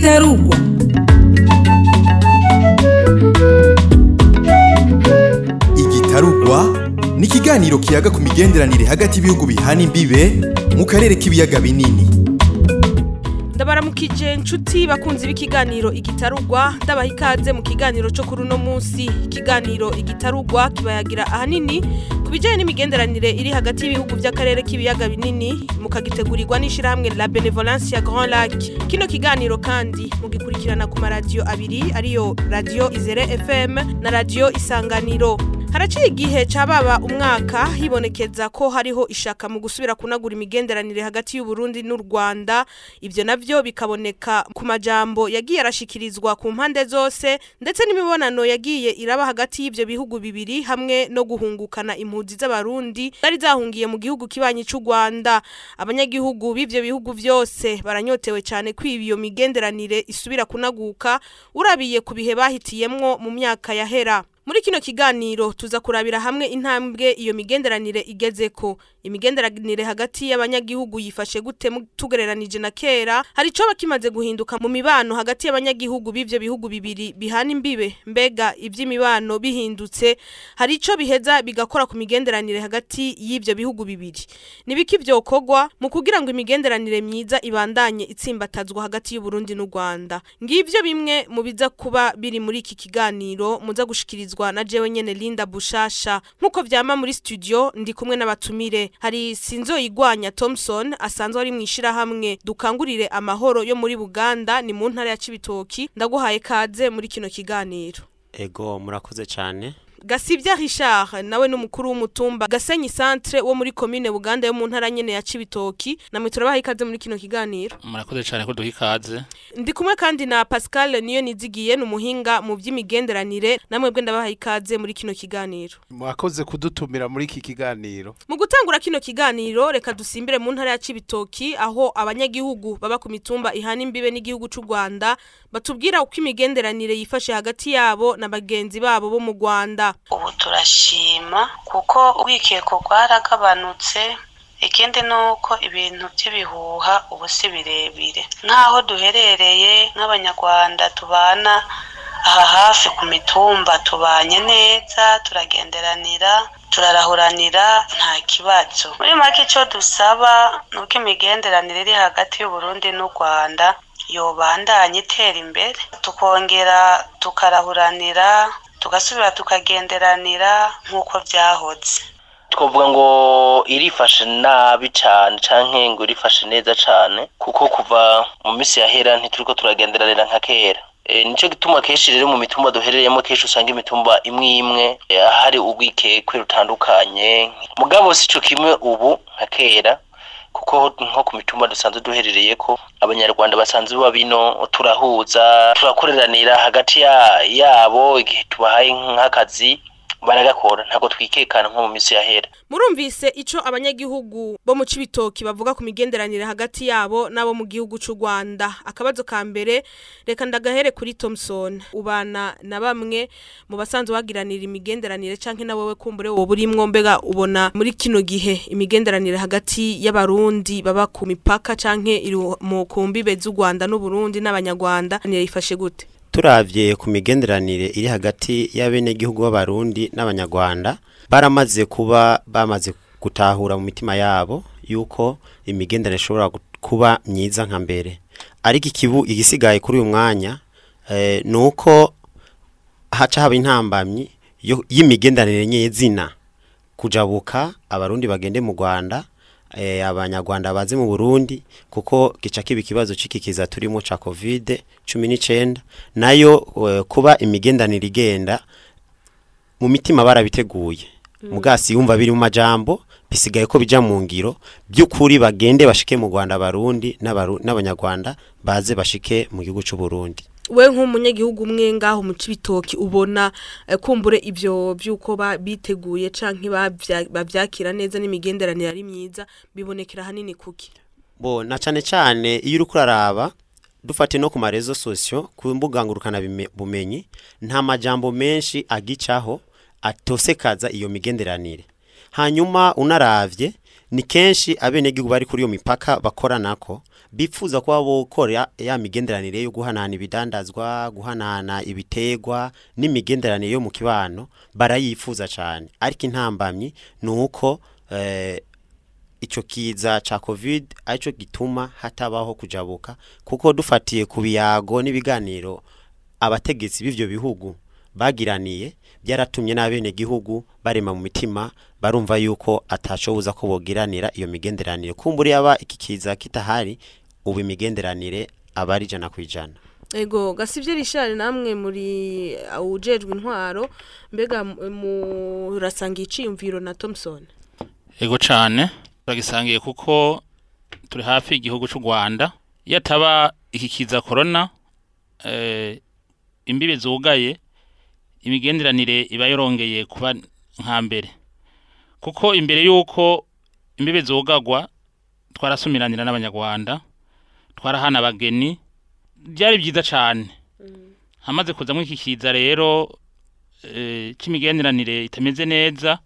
igitarugwa igitarugwa ni ikiganiro kiyaga ku migenderanire hagati y'ibihugu bihana imbibe mu karere k'ibiyaga binini. Ndabaramukije inshuti bakunzi b'ikiganiro igitarugwa. Ndabaha ikaze mu kiganiro cyo kuri uno munsi. Ikiganiro igitarugwa kibayagira ahanini. Ku bijyanye n'imigenderanire iri hagati y'ibihugu by'akarere k'ibiyaga binini mukagitegurirwa n'ishyirahamwe la benevolence ya grand lac. Kino kiganiro kandi mugikurikirana ku maradiyo abiri ariyo radiyo izere fm na radiyo isanganiro. Haraciye igihe cababa umwaka hibonekeza ko hariho ishaka mu gusubira kunagura imigenderanire hagati y'u Burundi n'u Rwanda. Ivyo navyo bikaboneka ku majambo yagiye arashikirizwa ku mpande zose ndetse n'imibonano yagiye iraba hagati y'ivyo bihugu bibiri hamwe no guhungukana impunzi z'abarundi zari zahungiye mu gihugu kibanyi c'u Rwanda. Abanyagihugu b'ivyo bihugu vyose baranyotewe cyane ko iyo migenderanire isubira kunaguka urabiye ku bihe bahitiyemwo mu myaka yahera. Muri kino kiganiro tuza kurabira hamwe intambwe iyo migenderanire igezeko. Imigenderanire hagati y'abanyagihugu yifashe gute tugereranije na kera? Hari ico bakimaze guhinduka mu mibano hagati y'abanyagihugu b'ivyo bihugu bibiri bihana imbibe? Mbega ivy'imibano bihindutse. Hari ico biheza bigakora ku migenderanire hagati y'ivyo bihugu bibiri. Nibiki vyokorwa? Mu kugira ngo imigenderanire myiza ibandanye itsimbatazwa hagati y'u Burundi n'u Rwanda. Ngivyo bimwe mu biza kuba biri muri iki kiganiro muza gushikirizwa na jewe nyene Linda Bushasha. Nkuko vyama muri studio ndi kumwe n'abatumire. Hari Sinzo Igwanya Thompson asanzwe ari mwishira hamwe dukangurire amahoro yo muri Buganda ni mu ntara ya Cibitoki. Ndaguhaye kaze muri kino kiganiro. Ego murakoze cyane Gasivya Richard nawe n'umukuru w'umutumba Gasenyi Centre wo muri commune Buganda yo mu ntara nyene ya Cibitoki. Namwe turabaha ikaze muri kino kiganiro. Murakoze cyane ko duha ikaze. Ndi kumwe kandi na Pascal niyo nizigiye n'umuhinga mu by'imigenderanire namwe bwe ndabaha ikaze muri kino kiganiro. mwakoze kudutumira muri iki kiganiro. Mu gutangura kino kiganiro reka dusimbire mu ntara ya Cibitoki aho abanyagihugu baba ku mitumba ihana imbibe n'igihugu c'u Rwanda batubwira uko imigenderanire yifashe hagati yabo na bagenzi babo bo mu Rwanda. Ubu turashima kuko urwikeko rwaragabanutse ikindi ni uko ibintu by'ibihuha ubu si birebire. Nk'aho duherereye nk'abanyarwanda tubana aha hafi ku mitumba tubanye neza turagenderanira turarahuranira nta kibazo. Muri make icyo dusaba ni uko imigenderanire iri hagati y'uburundi n'u rwanda yobandanya itera imbere. Tukongera tukarahuranira tugasubira tukagenderanira nk'uko byahoze. Twavuga ngo irifashe nabi cyane canke ngo irifashe neza cyane kuko kuva mu minsi yahera ntituriko turagenderanira nka kera. E, nico gituma kenshi rero mu mitumba duherereyemo kenshi usanga imitumba imwe imwe hari urwikekwe rutandukanye mugabo sico kimwe ubu nka kera. Kuko nko ku mitumba dusanzwe duherereye ko abanyarwanda basanzwe baba bino turahuza turakoreranira hagati ya, yabo igihe tubahaye nk'akazi. Baragakora ntabwo twikekana nko mu minsi yahera Murumvise ico abanyagihugu bo mu Cibitoki bavuga ku migenderanire hagati yabo nabo mu gihugu c'u Rwanda. Akabazo ka mbere reka ndagahere kuri Thompson. Ubana na bamwe mu basanzwe bagiranira imigenderanire canke na wewe kumbure wo burimwo mbega ubona muri kino gihe imigenderanire hagati y'abarundi baba ku mipaka canke iri mu kumbibe z'u Rwanda n'u Burundi n'abanyarwanda nirifashe gute? Turavye ku migenderanire iri hagati y'abenegihugu b'abarundi n'abanyarwanda baramaze kuba bamaze gutahura mu mitima yabo yuko imigenderanire ishobora kuba myiza nka mbere. Ariko ikibu igisigaye kuri uyu mwanya eh, ni uko haca haba intambamyi y'imigenderanire nyezina. Kujabuka abarundi bagende mu Rwanda abanyarwanda baze mu Burundi kuko gica kiba ikibazo cikikiza turimo ca Covid 19 na yo eh, kuba imigendanire igenda mu mitima barabiteguye. Mugasi yumva biri mu majambo bisigaye ko bija mu ngiro. By'ukuri bagende bashike mu Rwanda barundi n'abanyarwanda baze bashike mu gihugu c'u Burundi we nk'umunyagihugu umwe ngaho mu cibitoki ubona eh, kumbure ivyo vyuko ba- biteguye bavya- bavyakira neza n'imigenderanire ari myiza bibonekera hanini kuki? Bo na cane cane iyo uriko uraraba dufate no ku marezo sosio ku mbuga ngurukana bumenyi nta majambo menshi agicaho atosekaza iyo migenderanire. Hanyuma unaravye ni kenshi abenegihugu bari kuri iyo mipaka bakoranako bifuza kuba bokora ya migenderanire yo guhanahana ibidandazwa guhanahana ibitegwa n'imigenderanire yo mu kibano barayifuza cyane ariko intambamyi ni uko eh, icyo kiza ca covid ari cyo gituma hatabaho kujabuka kuko dufatiye ku biyago n'ibiganiro abategetsi b'ivyo bihugu bagiraniye byaratumye n'abene gihugu barema mu mitima barumva yuko atashoboza ko bogiranira iyo migenderanire. Kumbura yaba iki kiza kitahari ubu imigenderanire aba ari ijana ku ijana. Ego gasibye rishari namwe muri ujejwe intwaro mbega mu- murasanga iciyumviro na Thomson ego cyane turagisangiye kuko turi hafi y'igihugu cy'u rwanda. Iyo ataba iki kiza korona eh, imbibe zugaye imigenderanire iba yorongeye kuba nka mbere. Kuko imbere y'uko imbibe zugagwa twarasumiranira n'abanyarwanda. Twarahana abageni byari byiza cyane hamaze kuzamo iki kiza rero eh, cy'imigenderanire itameze neza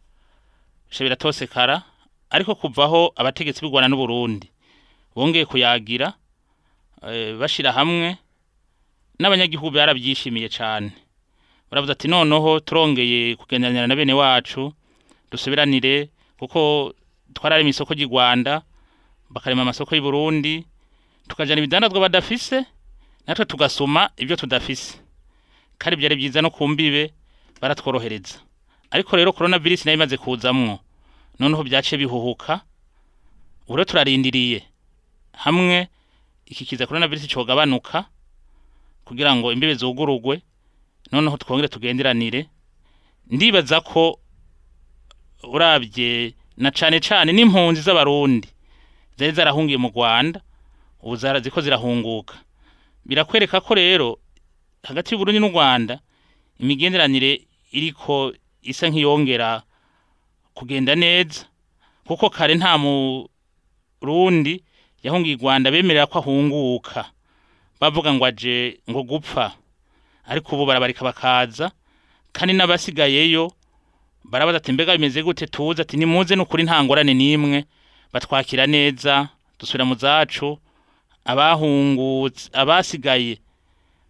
bisha biratosekara ariko kuvaho abategetsi b'u Rwanda n'u Burundi bongeye kuyagira eh, bashira hamwe n'abanyagihugu barabyishimiye cyane baravuze ati noneho turongeye kugendanira na bene wacu dusubiranire kuko twararema isoko ry'i Rwanda bakarema amasoko y'u Burundi tukajana ibidandazwa badafise natwe tugasoma ibyo tudafise. Kandi byari byiza no ku mbibe baratworohereza. Ariko rero corona virus na yo imaze kuzamwo noneho byaciye bihuhuka ubu rero turarindiriye. Hamwe iki kiza corona virus cogabanuka kugira ngo imbibe zugurugwe noneho twongere tugenderanire. Ndibaza ko urabye na cane cane n'impunzi z'abarundi zari zarahungiye mu Rwanda ubu zarazi ko zirahunguka. Birakwereka ko rero hagati y'Uburundi n'u Rwanda imigenderanire iriko isa nk'iyongera kugenda neza kuko kare nta murundi yahungiye i Rwanda bemerera ko ahunguka. Bavuga ngo aje ngo gupfa. Ariko ubu barabarika bakaza kandi n'abasigayeyo barabaza ati mbega bimeze gute? Tuze ati nimuze n'ukuri nta ngorane n'imwe. Batwakira neza dusubira mu zacu abahungutse abasigaye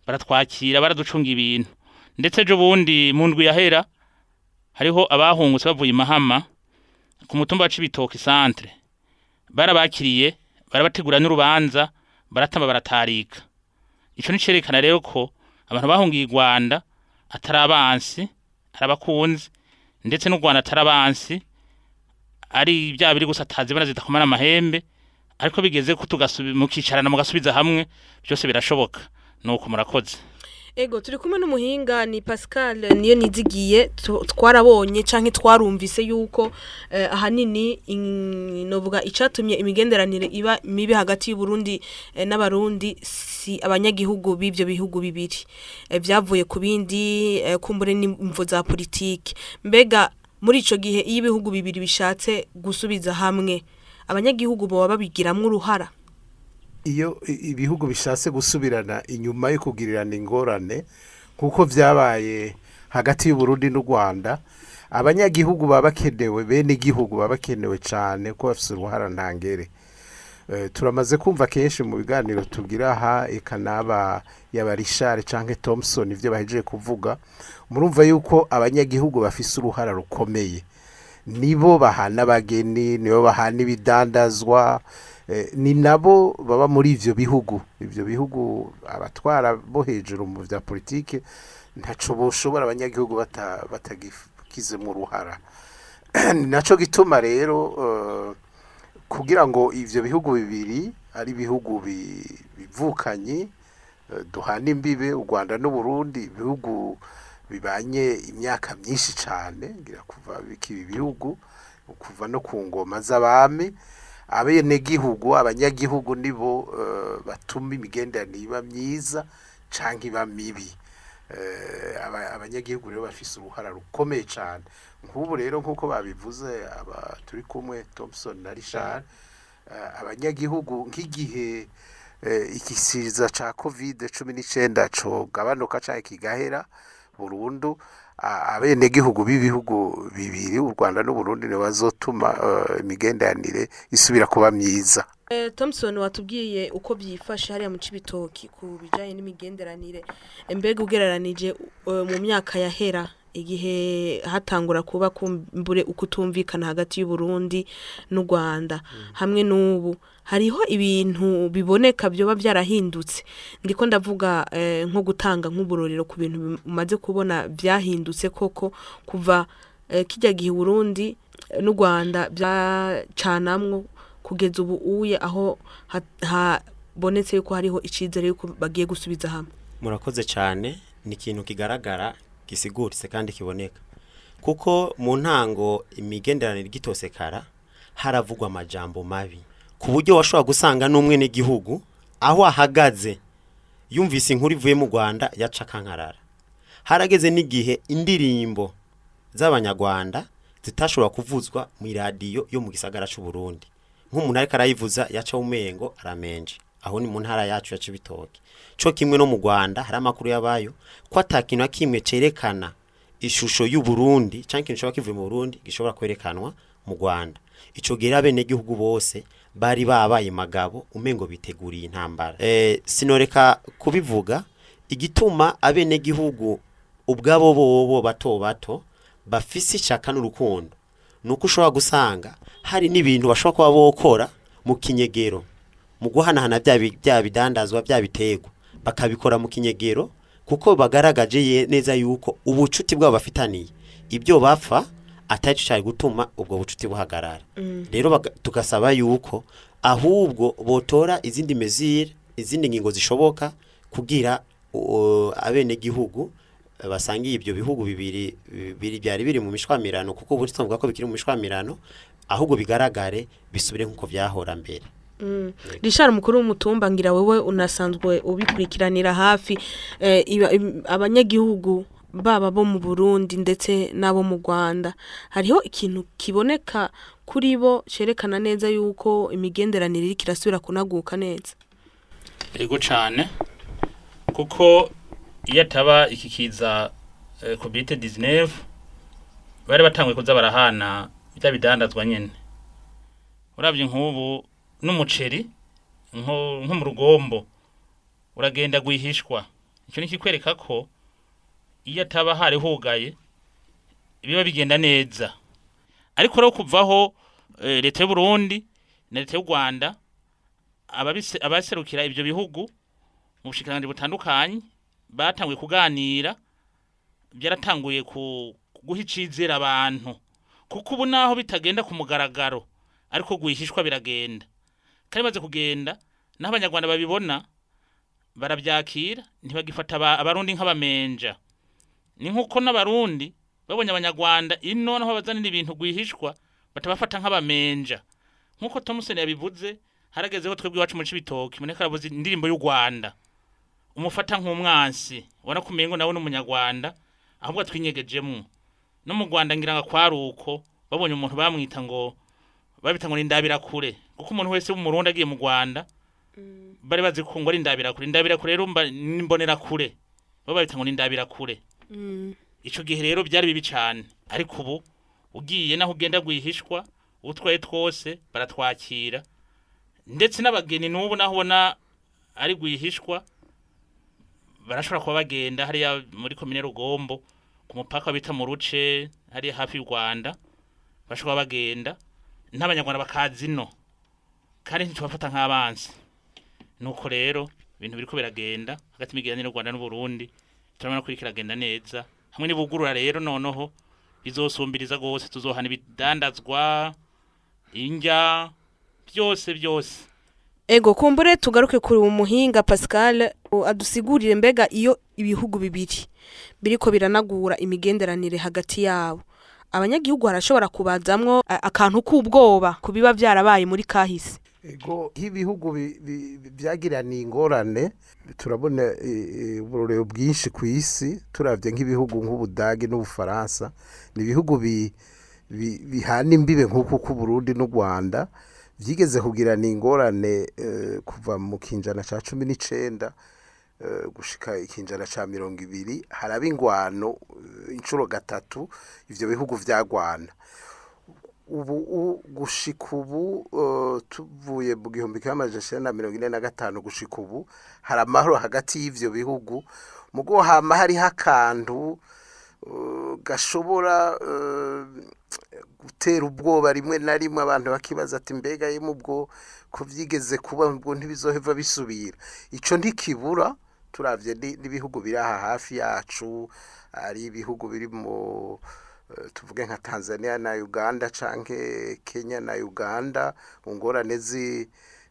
baratwakira baraducunga ibintu. Ndetse ejo bundi mu ndwi yahera hariho abahungutse bavuye i mahama ku mutumba wa cibitoke centre. Barabakiriye barabategura n'urubanza baratamba baratarika. Ico ni cerekana rero ko abantu bahungiye i rwanda atari abansi ari abakunzi ndetse n'u rwanda atari abansi ari bya biri gusa atazibona zidakomana amahembe ariko bigeze ko mukicarana mugasubiza hamwe byose birashoboka. Nuko murakoze. Ego turi kumwe n'umuhinga ni Pascal niyo nizigiye twarabonye canke twarumvise yuko eh, ahanini in- novuga icatumye imigenderanire iba mibi hagati y'u Burundi eh, n'abarundi si abanyagihugu b'ivyo bihugu bibiri. Eh, vyavuye ku bindi eh, kumbure n'imvo za politike mbega muri ico gihe iyo ibihugu bibiri bishatse gusubiza hamwe abanyagihugu boba babigiramwo uruhara. Iyo ibihugu bishatse gusubirana inyuma yo kugirirana ingorane nk'uko byabaye hagati y'uburundi n'u rwanda abanyagihugu baba bakenewe bene igihugu baba bakenewe cyane ko bafite uruhara ntangere Eh, turamaze kumva kenshi mu biganiro tugira aha eka n'aba yaba rishari cyangwa thompson ibyo bahejeje kuvuga murumva yuko abanyagihugu bafise uruhara rukomeye. Nibo bahana abageni nibo bahana ibidandazwa eh, ni nabo baba muri ivyo bihugu. Ivyo bihugu abatwara bo hejuru mu vya politike ntaco boshobora abanyagihugu bata- batagizemo uruhara ni naco gituma rero eh, kugira ngo ivyo bihugu bibiri ari ibihugu bi- bivukanye eh, duhana imbibe u Rwanda n'u Burundi ibihugu bibanye imyaka myinshi cyane ngira kuva bikibi bihugu kuva no ku ngoma z'abami. Abenegihugu abanyagihugu nibo eh, batuma imigenderanire iba myiza canke iba mibi. Eh, aba- abanyagihugu rero bafise uruhara rukomeye cyane nk'ubu rero nk'uko babivuze turi kumwe Thompson na Richard eh, abanyagihugu nk'igihe igisiza ca covid cumi n'icyenda cogabanuka canke kigahera burundu abenegihugu b'ibihugu bibiri u Rwanda n'u Burundi ne bazotuma eh, imigenderanire isubira kuba myiza. Eh, Thompson watubwiye uko byifashe hariya mu Cibitoki ku bijanye n'imigenderanire. Mbega ugereranije uh, mu myaka yahera igihe hatangura kuba kumbure ukutumvikana hagati y'u Burundi n'u Rwanda hamwe n'ubu hariho ibintu biboneka byoba byarahindutse. Ndiko ndavuga eh, nko gutanga nk'uburorero ku bintu umaze kubona byahindutse koko kuva eh, kijya gihe u Burundi n'u Rwanda byacanamwo kugeza ubu uye aho ha- habonetse yuko hariho icizere yuko bagiye gusubiza hamwe. Murakoze cyane ni ikintu kigaragara gisiguritse kandi kiboneka. Kuko mu ntango imigenderanire igitosekara haravugwa amajambo mabi. Ku buryo washobora gusanga n'umwe n'igihugu aho ahagaze yumvise inkuru ivuye mu rwanda yaca akankarara. Harageze n'igihe indirimbo z'abanyarwanda zitashobora kuvuzwa mu iradiyo yo mu gisagara cy'u Burundi nk'umuntu ariko arayivuza yaca umengo aramenje. Aho ni mu ntara yacu ya Cibitoke. Cyo kimwe no mu Rwanda hari amakuru yabayo ko atakintu na kimwe cerekana ishusho y'u Burundi cyangwa ikintu gishobora kivuye mu Burundi gishobora kwerekanwa mu Rwanda. Ico gihe abene gihugu bose bari babaye magabo umengo biteguriye intambara. Eh sinoreka kubivuga igituma abene gihugu ubwabo bobo bato bato bafise ishaka n'urukundo nuko ushobora gusanga hari n'ibintu bashobora kuba bokora mu kinyegero. Mu guhanahana bya bi- bya bidandazwa bya biterwa bakabikora mu kinyegero kuko bagaragaje neza yuko ubucuti bwabo bafitaniye. Ibyo bapfa atari cyari gutuma ubwo bucuti buhagarara. Rero baga- tugasaba yuko ahubwo botora izindi mezire izindi ngingo zishoboka kugira abenegihugu basangiye ibyo bihugu bibiri byari biri mu mishwamirano kuko ubu tuvuga ko bikiri mu mishwamirano ahubwo bigaragare bisubire nk'uko byahora mbere. Richard mukuru w'umutumba ngira wewe unasanzwe ubikurikiranira hafi. Eh, abanyagihugu baba bo mu Burundi ndetse n'abo mu Rwanda. Hariho ikintu kiboneka kuri bo cerekana neza yuko imigenderanire iriko irasubira kunaguka neza? Ego cyane kuko iyo ataba iki kiza eh, covid 19 bari batanguye kuza barahana bya bidandazwa nyene. Uravye nk'ubu n'umuceri nko mu rugombo. Uragenda gwihishwa ico ni kikwereka ko iyo ataba hari hugaye biba bigenda neza. Ariko rero kuvaho eh, leta y'u Burundi na leta y'u Rwanda abaserukira ibyo bihugu mu bushikiranganji butandukanye batanguye kuganira byaratanguye guha icizere abantu. Kuko ubu naho bitagenda ku mugaragaro ariko guhishishwa biragenda. Kandi maze kugenda naho abanyarwanda babibona barabyakira ntibagifata aba- abarundi nk'abamenja. Ni nk'uko n'abarundi babonye abanyarwanda ino naho bazanira ibintu rwihishwa batabafata nk'abamenja. Nk'uko Thompson yabivuze haragezeho twebwe iwacu mu Cibitoke muneka aravuze indirimbo y'u Rwanda. Umufata nk'umwansi ubona ko umengo nawe n'umunyarwanda ahubwo atwinyegejemwo no mu Rwanda ngira ngo kwari uko babonye umuntu bamwita ngo babita ngo ni ndabira kure. Kuko umuntu wese w'umurundi agiye mu Rwanda bari bazi ko ngo ari ndabira kure. Ndabira kure rero mbonera kure. Bo babita ngo ni ndabira kure ico gihe rero byari bibi cyane ariko ubu ugiye naho ugenda gwihishwa utwaye twose baratwakira. Ndetse n'abageni n'ubu naho ubona ari gwihishwa barashobora kuba bagenda hariya muri komine rugombo ku mupaka bita mu ruce hariya hafi y'u rwanda bashobora bagenda. N'abanyarwanda bakaza ino kandi ntitubafata nk'abanzi nuko rero ibintu biriko biragenda hagati y'imigenderanire y'u rwanda n'uburundi turabona ko iriko iragenda neza. Hamwe n'ibugurura rero noneho bizosumbiriza rwose tuzohana ibidandazwa indya byose byose. Ego kumbure tugaruke kuri umuhinga Pascal adusigurire mbega iyo ibihugu bibiri biriko biranagura imigenderanire hagati yabo. Abanyagihugu harashobora kubazamwo a- akantu k'ubwoba kubiba byarabaye muri kahise. Ego nk'ibihugu bi- bi- bi- byagiraniye ingorane turabona eh, eh, uburorero bwinshi ku isi turavye nk'ibihugu nk'ubudage n'ubufaransa ni ibihugu bi- bi- bihana imbibe nk'uku k'uburundi n'u rwanda byigeze kugirana ingorane eh, kuva mu kinjana ca cumi n'icenda eh, gushika ikinjana ca mirongo ibiri haraba ingwano eh, inshuro gatatu ivyo bihugu vyagwana. Ubu gushika ubu eh, tuvuye mu gihumbi kimwe amajana na mirongo ine na gatanu gushika ubu hari amahoro hagati y'ivyo bihugu. Mugo hama hariho akantu eh, gashobora eh, gutera ubwoba rimwe na rimwe abantu bakibaza ati mbega yemu ubwo ko vyigeze kuba ubwo ntibizoheva bisubira? Ico ntikibura turavye ni- n'ibihugu biri aha hafi yacu ari ibihugu biri mu eh, tuvuge nka Tanzania na Uganda canke Kenya na Uganda mu ngorane zi-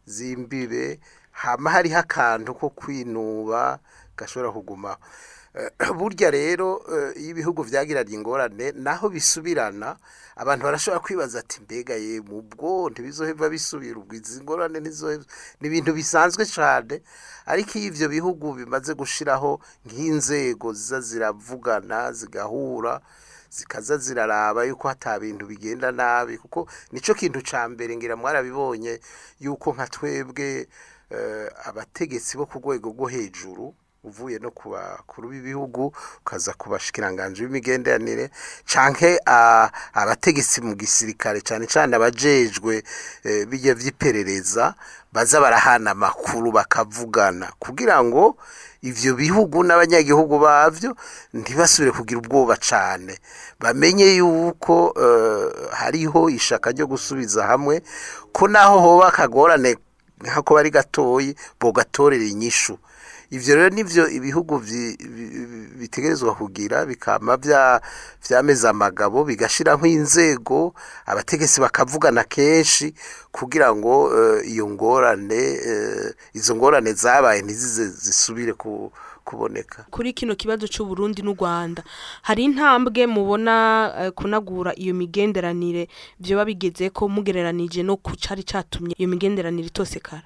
z'imbibe hama hariho akantu ko kwinuba gashobora kugumaho burya rero eh, iyo ibihugu vyagiranye ingorane naho bisubirana abantu barashobora kwibaza ati mbega ye mu bwo ntibizoheva bisubira ubwo izi ngorane ni ibintu bisanzwe cyane ariko iyo ivyo bihugu bimaze gushiraho nk'inzego ziza ziravugana zigahura zikaza ziraraba yuko hata bintu bigenda nabi kuko nico kintu ca mbere ngira mwarabibonye yuko nka twebwe eh, abategetsi bo ku rwego rwo hejuru uvuye no ku bakuru b'ibihugu ukaza ku bashikiranganje b'imigenderanire canke abategetsi mu gisirikare cane cane abajejwe eh, bijya vy'iperereza baza barahana amakuru bakavugana. Kugira ngo ivyo bihugu n'abanyagihugu bavyo ntibasubire kugira ubwoba cane. Bamenye yuko eh, hariho ishaka ryo gusubiza hamwe ko naho hoba akagorane nkako bari gatoyi bogatorera inyishu. Ivyo rero nivyo ibihugu bitegerezwa kugira bikama vya vyameza amagabo bigashiraho inzego abategetsi bakavugana kenshi kugira ngo eh, iyo ngorane eh, izo ngorane zabaye ntizize zisubire ku- kuboneka. Kuri kino kibazo cy'u Burundi n'u Rwanda hari intambwe mubona eh, kunagura iyo migenderanire byo babigeze ko mugereranije no ku cari catumye iyo migenderanire itosekara.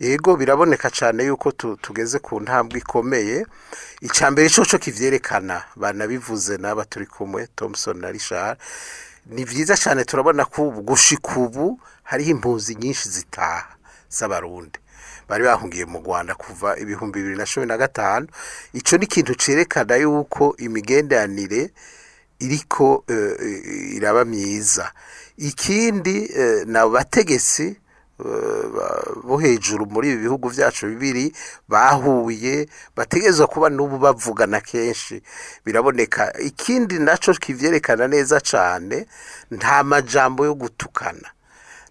Yego biraboneka cyane yuko tu- tugeze ku ntambwe ikomeye. Icambere coco kivyerekana banabivuze n'aba turi kumwe Thompson na Richard. Ni vyiza cyane turabona ko gushika ubu hariho impunzi nyinshi zitaha z'abarundi. Bari bahungiye mu Rwanda kuva ibihumbi bibiri na cumi na gatanu. Ico ni ikintu cerekana yuko imigenderanire iriko eh, iraba myiza. Ikindi eh, na bategetsi eh, bo hejuru muri ibi bihugu vyacu bibiri bahuye bategerezwa kuba n'ubu bavugana kenshi. Biraboneka. Ikindi naco kivyerekana neza cane nta majambo yo gutukana.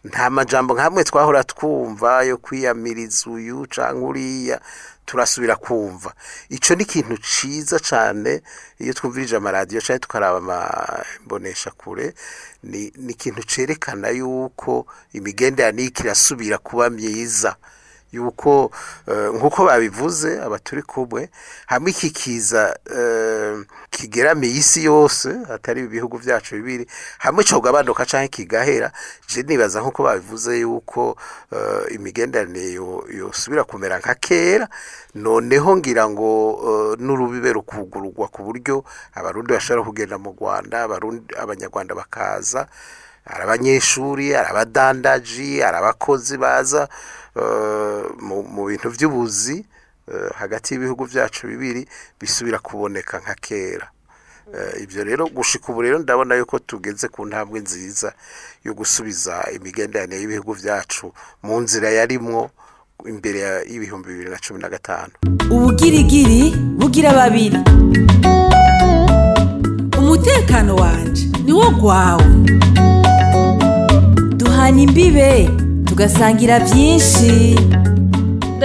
Nta majambo nkamwe twahora twumva yo kwiyamiriza uyu canke uriya turasubira kumva. Ico ni ikintu ciza cane iyo twumvirije amaradiyo canke tukaraba amambonesha kure ni ikintu cerekana yuko imigenderanire irasubira kuba myiza. Yuko eh, nk'uko babivuze abaturi kumwe hamwe iki kiza eh, kigeramiye isi yose atari ibihugu vyacu bibiri hamwe cogabanuka canke kigahera. Je nibaza nk'uko babivuze yuko eh, imigenderanire yo- yosubira kumera nka kera noneho ngira ngo n'urubibe rukugururwa ku buryo abarundi bashobora kugenda mu rwanda abanyarwanda bakaza hari abanyeshuri hari abadandaji hari abakozi baza eh, mu bintu by'ubuzi eh, hagati y'ibihugu byacu bibiri bisubira kuboneka nka kera. Eh, ibyo rero gushika ubu rero ndabona yuko tugeze ku ntambwe nziza yo gusubiza imigenderanire y'ibihugu byacu mu nzira yarimwo imbere y'ibihumbi bibiri na cumi na gatanu. Ubugirigiri bugira babiri. Umutekano wanje niwo gwawe. Duhana imbibe tugasangira byinshi.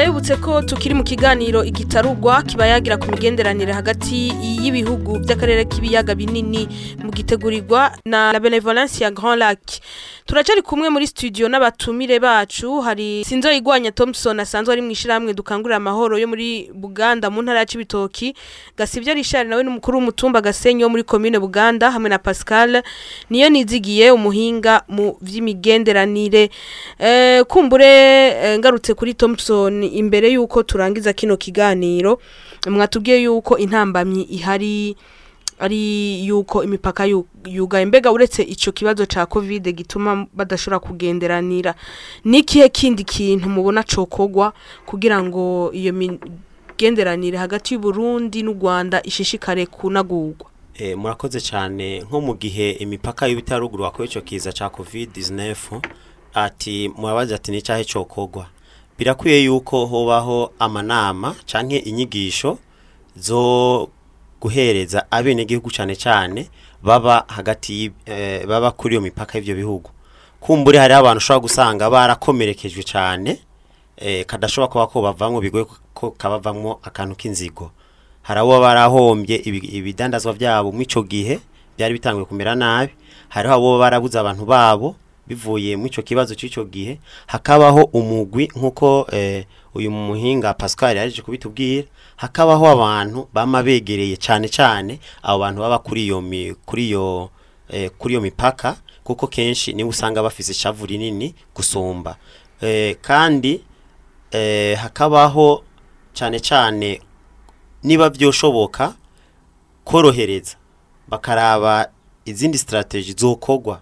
Ndabibutse ko tukiri mu kiganiro igitarugwa kiba yagira ku migenderanire hagati y'ibihugu by'akarere k'ibiyaga binini mu gitegurirwa na la benevolence ya Grand Lac. Turacari kumwe muri studio n'abatumire bacu hari Sinzo Igwanya Thompson asanzwe ari mu ishiramwe dukangurira amahoro yo muri Buganda mu ntara ya Cibitoki Gasivyo Richard nawe n'umukuru w'umutumba Gasenyi wo muri commune Buganda hamwe na Pascal niyo nizigiye umuhinga mu vy'imigenderanire. Eh kumbure eh, ngarutse kuri Thompson imbere yuko turangiza kino kiganiro mwatubwiye yuko intambamyi ihari ari yuko imipaka yu- yugaye. Mbega uretse ico kibazo ca covid gituma badashobora kugenderanira. Nikihe kindi kintu mubona cokogwa kugira ngo iyo imigenderanire hagati y'u Burundi n'u Rwanda ishishikare kunagurwa? E, murakoze cyane nko mu gihe imipaka y'ibitaruguru kuri icyo kiza cya covid-19 ati murabaza ati ni cyahe cyokorwa birakwiye yuko hobaho amanama canke inyigisho zo guhereza abenegihugu cyane cyane baba hagati eh, baba kuri iyo mipaka y'ivyo bihugu. Kumbure hari abantu ushobora gusanga barakomerekejwe cyane eh, kadashobora kuba ko bigoye ko kabavamwo akantu k'inzigo. Hari abo barahombye ibi- ibidandazwa byabo mu ico gihe byari bitanguye kumera nabi. Hariho abo barabuze abantu babo bivuye mu ico kibazo c'ico gihe hakabaho umugwi nk'uko eh, uyu muhinga Pascal yaje kubitubwira hakabaho abantu bama begereye cyane cyane abo bantu baba kuri iyo kuri iyo eh, kuri iyo mipaka kuko kenshi ni we usanga bafise ishavu rinini gusumba. Eh, kandi hakabaho cyane cyane niba byoshoboka korohereza bakaraba izindi strategy zokogwa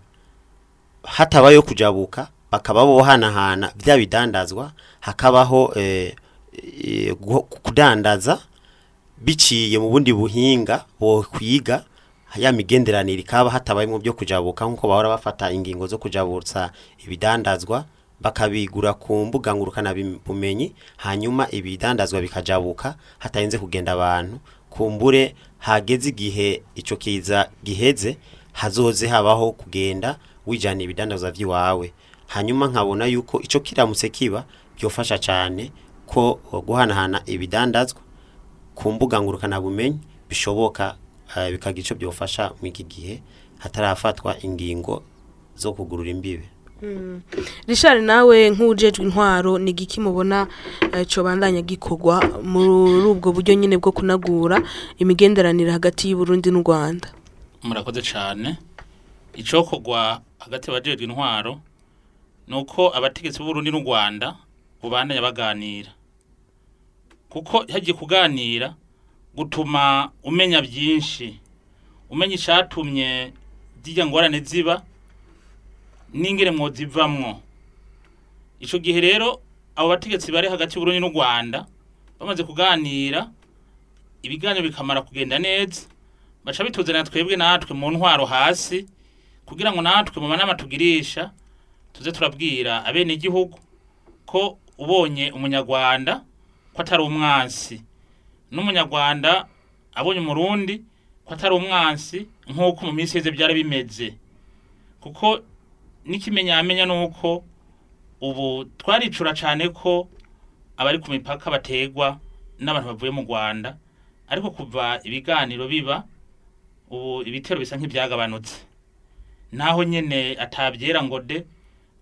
hatabayo kujabuka bakaba bohanahana bya bidandazwa hakabaho eh, eh, kudandaza biciye mu bundi buhinga bo kwiga ya migenderanire ikaba hatabayemo byo kujabuka nk'uko bahora bafata ingingo zo kujabutsa ibidandazwa bakabigura ku mbuga ngurukana bumenyi hanyuma ibidandazwa bikajabuka hatayenze kugenda abantu kumbure hageze igihe ico kiza giheze hazoze habaho kugenda wijana ibidandazwa vy'iwawe. Hanyuma nkabona yuko ico kiramutse kiba byofasha cyane ko guhanahana ibidandazwa. Ku mbuga ngurukana bumenyi bishoboka eh, bikagira icyo byofasha mu iki gihe hatarafatwa ingingo zo kugurura imbibe. Richard nawe nk'ujejwe intwaro ni giki mubona eh, cobandanya gikorwa muri ubwo buryo nyine bwo kunagura imigenderanire hagati y'u Burundi n'u Rwanda? Murakoze cyane icokorwa hagati y'abajejwe intwaro ni uko abategetsi b'uburundi n'u rwanda bubandanya baganira. Kuko hagiye kuganira gutuma umenya byinshi. Umenya icyatumye zijya ngorane ziba n'ingere mwozivamwo icyo gihe rero abo bategetsi bari hagati y'uburundi n'u rwanda bamaze kuganira ibiganiro bikamara kugenda neza. Baca bituzanira twebwe natwe mu ntwaro hasi kugira ngo natwe mu manama tugirisha tuze turabwira abene igihugu ko ubonye umunyarwanda ko atari umwansi. N'umunyarwanda abonye umurundi ko atari umwansi nk'uko mu minsi yeze byari bimeze. Kuko n'ikimenyamenya ni uko ubu twaricura cyane ko abari ku mipaka bategwa n'abantu bavuye mu rwanda ariko kuva ibiganiro biba ubu ibitero bisa nk'ibyagabanutse. Naho nyine atabyera ngo de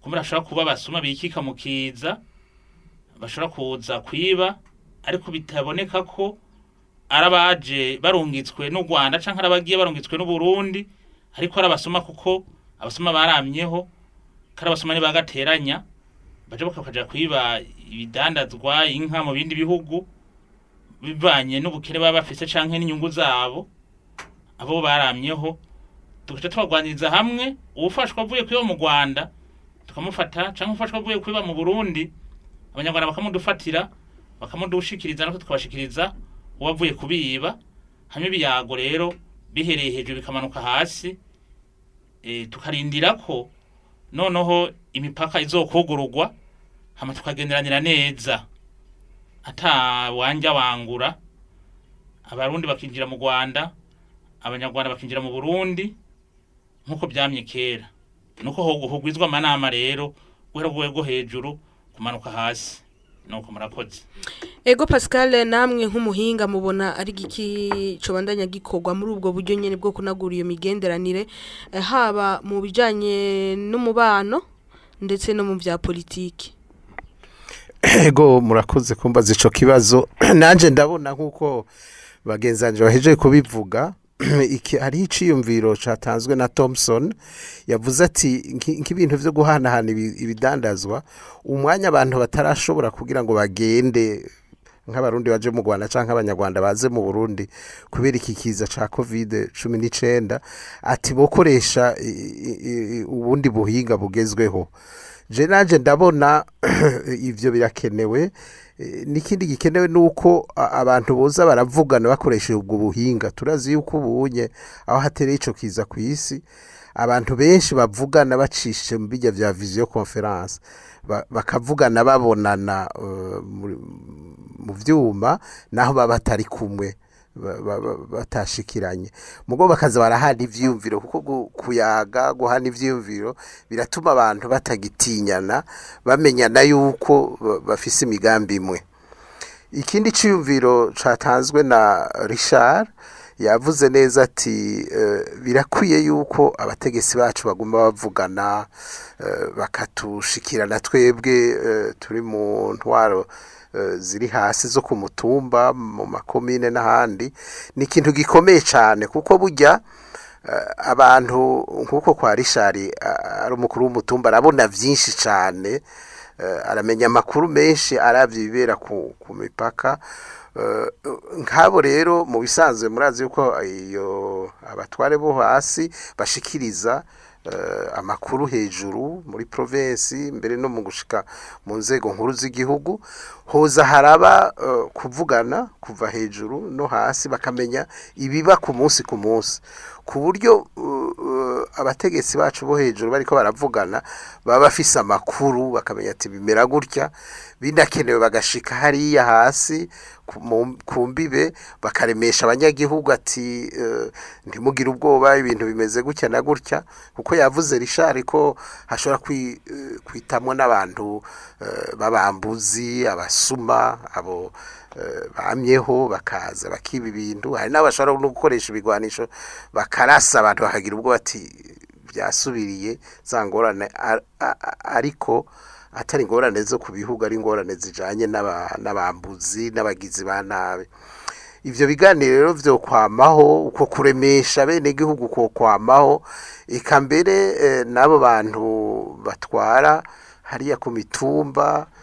kumbura ashobora kuba basuma bikika mu kiza bashobora kuza kwiba ariko bitaboneka ko ari abaje barungitswe n'u rwanda cyangwa ari abagiye barungitswe n'u burundi ariko ari abasoma kuko abasoma baramyeho kandi abasoma ntibagateranya baje bakajya kwiba ibidandazwa inka mu bindi bihugu bivanye n'ubukene baba bafise canke n'inyungu zabo abo baramyeho tugaca tubagwaniriza hamwe uwufashwa avuye kwiba mu Rwanda tukamufata canke ufashwa avuye kwiba mu Burundi. Abanyarwanda bakamudufatira bakamudushikiriza natwe tukabashikiriza uwavuye kubiba. Hanyuma ibiyago rero bihereye hejuru bikamanuka hasi e, tukarindira ko noneho imipaka izokugurugwa hama tukagenderanira neza. Ata wanja wangura abarundi bakinjira mu Rwanda abanyarwanda bakinjira mu Burundi nk'uko byamye kera. Nuko hugwizwa amanama rero guhera ku rwego hejuru kumanuka hasi. Nuko murakoze. Ego Pascal namwe nk'umuhinga mubona ari giki cobandanya gikorwa muri ubwo buryo nyene bwo kunagura iyo migenderanire eh, haba mu bijanye n'umubano ndetse no mu vya politiki? Ego murakoze kumbaza ico kibazo. Nanje ndabona nk'uko bagenzanje bahejeje kubivuga hari iciyumviro catanzwe na Thompson yavuze ati "Nki- nk'ibintu vyo guhanahana ibi- ibidandazwa umwanya abantu batarashobora kugira ngo bagende nk'abarundi baje mu Rwanda canke abanyarwanda baze mu Burundi kubera iki kiza ca covid 19 ati bokoresha ubundi buhinga bugezweho. Naje ndabona ivyo birakenewe. Eh, n'ikindi gikenewe nuko a- abantu boza baravugana bakoresheje ubwo buhinga. Turazi yuko ubunye aho hatereye ico kiza ku isi abantu benshi bavugana bacishije mu bijya vya visio conference. Ba- bakavugana babonana eh, mu vyuma naho baba batari kumwe. Batashikiranye. Mugo bakaza barahana ivyiyumviro kuko kuyaga guhana ivyiyumviro biratuma abantu batagitinyana bamenyana yuko ba- bafise imigambi imwe. Ikindi ciyumviro catanzwe na Richard yavuze neza ati eh, birakwiye yuko abategetsi bacu baguma bavugana eh, bakatushikirana twebwe eh, turi mu ntwaro ziri hasi zo ku mutumba mu makomine n'ahandi ni ikintu gikomeye cyane kuko burya eh, abantu nk'uko kwa rishari ah, ari umukuru w'umutumba arabona byinshi cyane eh, aramenya amakuru menshi arabye ibibera ku, mipaka. Eh, nk'abo rero mu bisanzwe murazi yuko iyo abatware bo hasi bashikiriza eh, amakuru hejuru muri provinsi mbere no mu gushika mu nzego nkuru z'igihugu hoza haraba eh, kuvugana kuva hejuru no hasi bakamenya ibiba ku munsi ku munsi. Ku buryo abategetsi bacu bo hejuru bariko baravugana baba bafise amakuru bakamenya ati bimera gutya binakenewe bagashika hariya hasi ku mbibe bakaremesha abanyagihugu ati eh, ntimugire ubwoba ibintu bimeze gutya na gutya kuko yavuze rishari ko hashobora kwi- eh, kwitamwo n'abantu eh, b'abambuzi abasuma abo bamyeho bakaza bakiba ibintu. Hari n'abashobora no gukoresha ibigwanisho bakarasa abantu bakagira ubwo bati byasubiriye za ngorane. Ariko atari ingorane zo ku bihugu ari ingorane zijanye n'aba- n'abambuzi n'abagizi ba nabi. Ivyo biganiro rero vyo kwamaho uko kuremesha bene gihugu ko kwamaho eka mbere eh, n'abo bantu batwara hariya ku mitumba eh,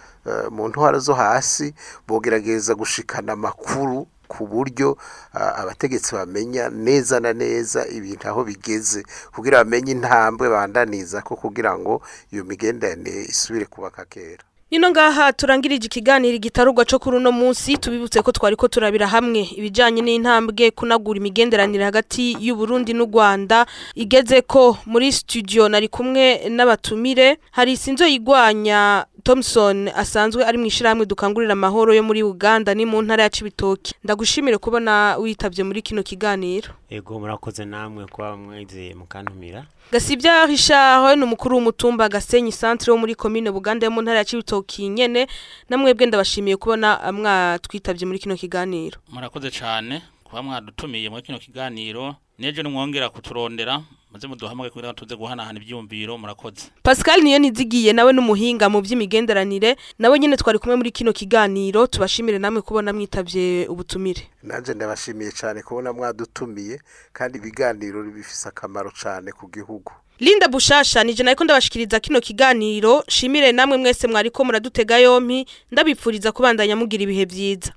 mu ntwara zo hasi bogerageza gushikana amakuru ku buryo abategetsi bamenya neza na neza ibintu aho bigeze. Kugira bamenye intambwe bandaniza ko kugira ngo iyo migenderanire isubire kubaka kera Nino ngaha turangirije ikiganiro gitarugwa cyo kuri uno munsi tubibutse ko twari ko turabira hamwe. Ibijanye n'intambwe kunagura imigenderanire hagati y'u Burundi n'u Rwanda igeze ko muri studio nari kumwe n'abatumire. Hari sinzo yigwanya Thompson asanzwe ari mu ishiramwe dukangurira amahoro yo muri Uganda ni mu ntara ya Cibitoke. Ndagushimire kubona witavye muri kino kiganiro. Ego murakoze namwe kuba mwizeye mukantumira. Gasibya Richard ni umukuru w'umutumba Gasenyi centre wo muri commune Buganda yo mu ntara ya Cibitoke nyene. Namwebwe ndabashimiye kubona mwatwitavye muri kino kiganiro. Murakoze cyane kuba mwadutumiye muri kino kiganiro. Nejo nimwongera kuturondera. Maze muduhamage kugira ngo tuze guhanahana ibyumviro murakoze. Pascal niyo nizigiye nawe n'umuhinga mu by'imigenderanire nawe nyene twari kumwe muri kino kiganiro tubashimire namwe kubona mwitavye ubutumire. Nanje ndabashimiye cyane kubona mwadutumiye kandi ibiganiro bifise akamaro cyane ku gihugu. Linda Bushasha nije nariko ndabashikiriza kino kiganiro shimire namwe mwese mwariko muradutega yompi ndabipfuriza kubandanya mugira ibihe vyiza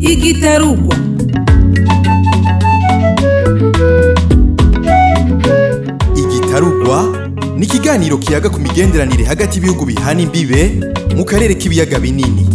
igitarugwa. Igitarugwa ni ikiganiro kiyaga ku migenderanire hagati y'ibihugu bihana imbibe mu karere k'ibiyaga binini